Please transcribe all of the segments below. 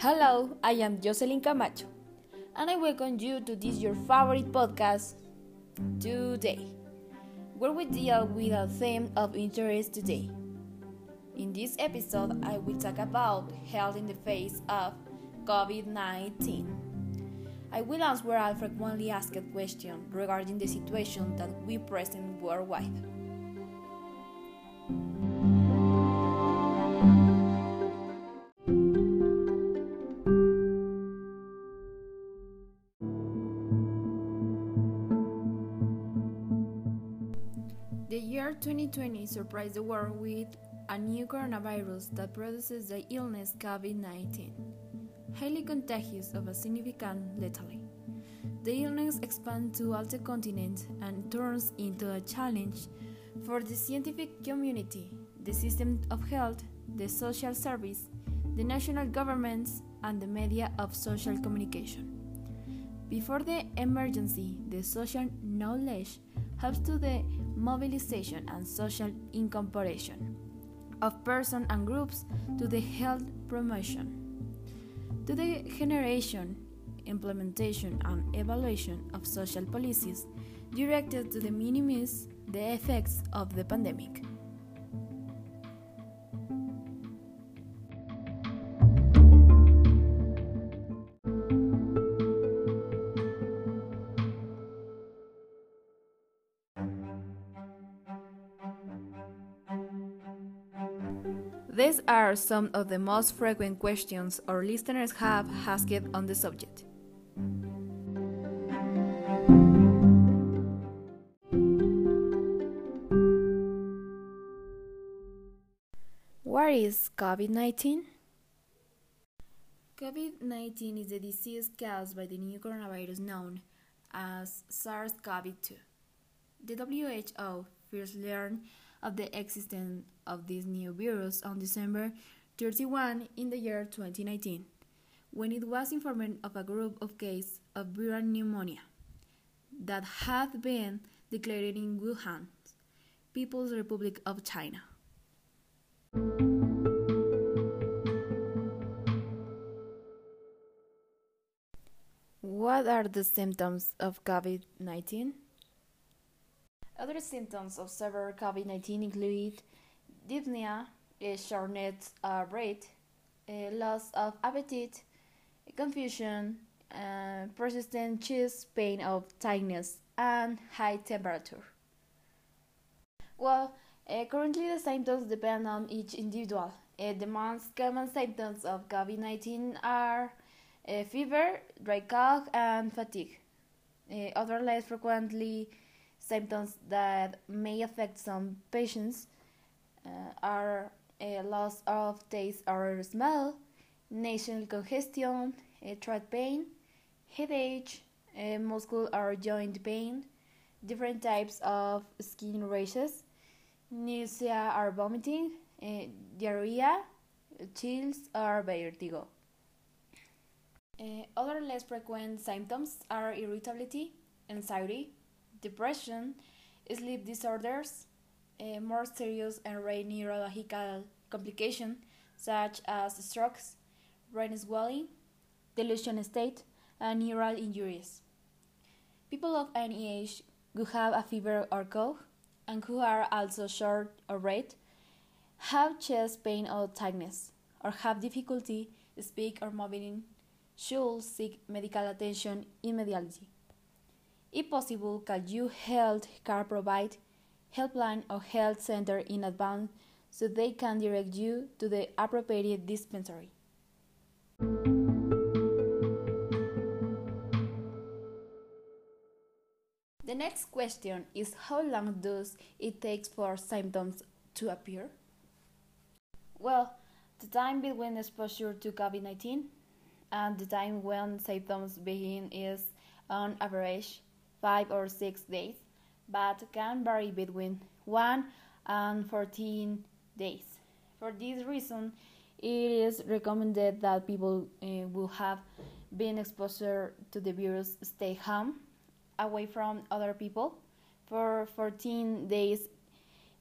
Hello, I am Jocelyn Camacho, and I welcome you to this your favorite podcast today, where we deal with a theme of interest today. In this episode, I will talk about health in the face of COVID 19. I will answer a frequently asked question regarding the situation that we present worldwide. 2020 surprised the world with a new coronavirus that produces the illness COVID 19, highly contagious of a significant lethality. The illness expands to all the continent and turns into a challenge for the scientific community, the system of health, the social service, the national governments, and the media of social communication. Before the emergency, the social knowledge helps to the mobilization and social incorporation of persons and groups to the health promotion, to the generation, implementation, and evaluation of social policies directed to the minimize the effects of the pandemic. These are some of the most frequent questions our listeners have asked on the subject. What is COVID 19? COVID 19 is a disease caused by the new coronavirus known as SARS CoV 2. The WHO first learned of the existence of this new virus on December 31 in the year 2019, when it was informed of a group of cases of viral pneumonia that had been declared in Wuhan, People's Republic of China. What are the symptoms of COVID 19? Other symptoms of severe COVID 19 include dyspnea, a shortness of breath, a loss of appetite, confusion, persistent chest pain of tightness, and high temperature. Well, uh, currently the symptoms depend on each individual. Uh, the most common symptoms of COVID 19 are uh, fever, dry cough, and fatigue. Other less frequently symptoms that may affect some patients uh, are a loss of taste or smell, nasal congestion, throat pain, headache, muscle or joint pain, different types of skin rashes, nausea or vomiting, diarrhea, chills, or vertigo. Uh, other less frequent symptoms are irritability, anxiety, depression, sleep disorders, uh, more serious and rare neurological complications such as strokes, brain swelling, delusion state, and neural injuries. People of any age who have a fever or cough and who are also short or red have chest pain or tightness or have difficulty speak or moving should seek medical attention immediately. If possible, can you health care provide helpline or health center in advance so they can direct you to the appropriate dispensary? The next question is how long does it take for symptoms to appear? Well, the time between exposure to COVID 19 and the time when symptoms begin is on average 5 or 6 days, but can vary between 1 and 14 days. For this reason, it is recommended that people uh, who have been exposed to the virus stay home, away from other people, for 14 days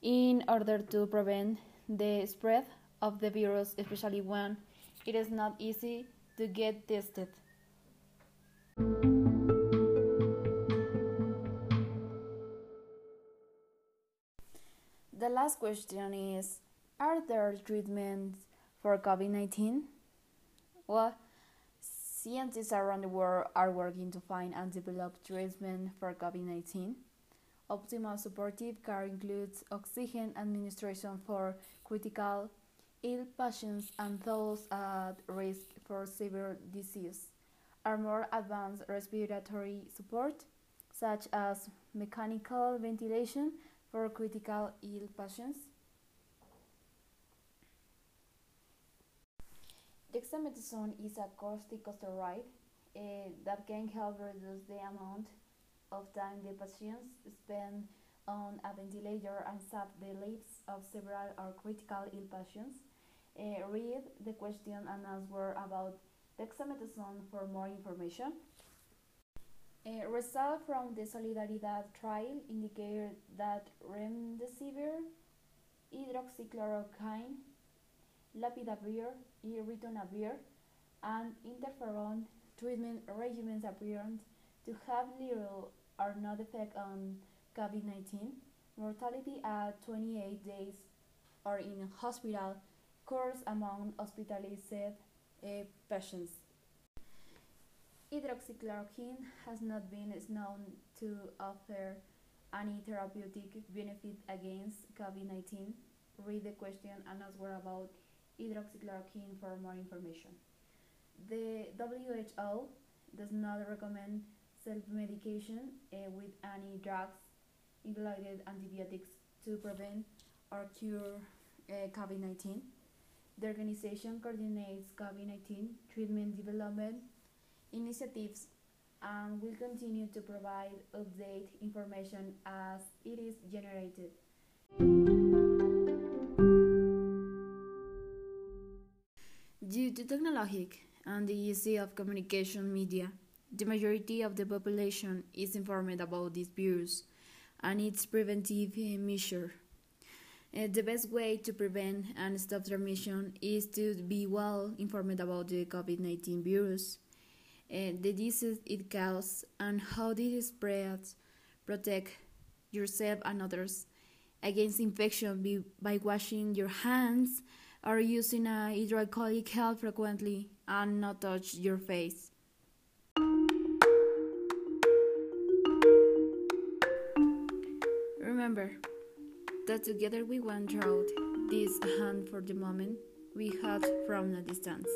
in order to prevent the spread of the virus, especially when it is not easy to get tested. The last question is Are there treatments for COVID 19? Well, scientists around the world are working to find and develop treatment for COVID 19. Optimal supportive care includes oxygen administration for critical ill patients and those at risk for severe disease, are more advanced respiratory support, such as mechanical ventilation for critical ill patients. Dexamethasone is a corticosteroid uh, that can help reduce the amount of time the patients spend on a ventilator and save the lives of several or critical ill patients. Uh, read the question and answer about dexamethasone for more information. Uh, results from the Solidaridad trial indicated that remdesivir, hydroxychloroquine, lopinavir, ritonavir, and interferon treatment regimens appear to have little or no effect on COVID-19. Mortality at 28 days or in hospital occurs among hospitalized uh, patients. Hydroxychloroquine has not been known to offer any therapeutic benefit against COVID-19. Read the question and answer about hydroxychloroquine for more information. The WHO does not recommend self-medication uh, with any drugs, including antibiotics, to prevent or cure uh, COVID-19. The organization coordinates COVID-19 treatment development initiatives and will continue to provide update information as it is generated. Due to technology and the ease of communication media, the majority of the population is informed about this virus and its preventive measures. Uh, the best way to prevent and stop transmission is to be well informed about the COVID 19 virus, uh, the disease it causes, and how it spreads. Protect yourself and others against infection by washing your hands or using a hydroalcoholic gel frequently and not touch your face. Remember that together we went through this hand for the moment we had from a distance.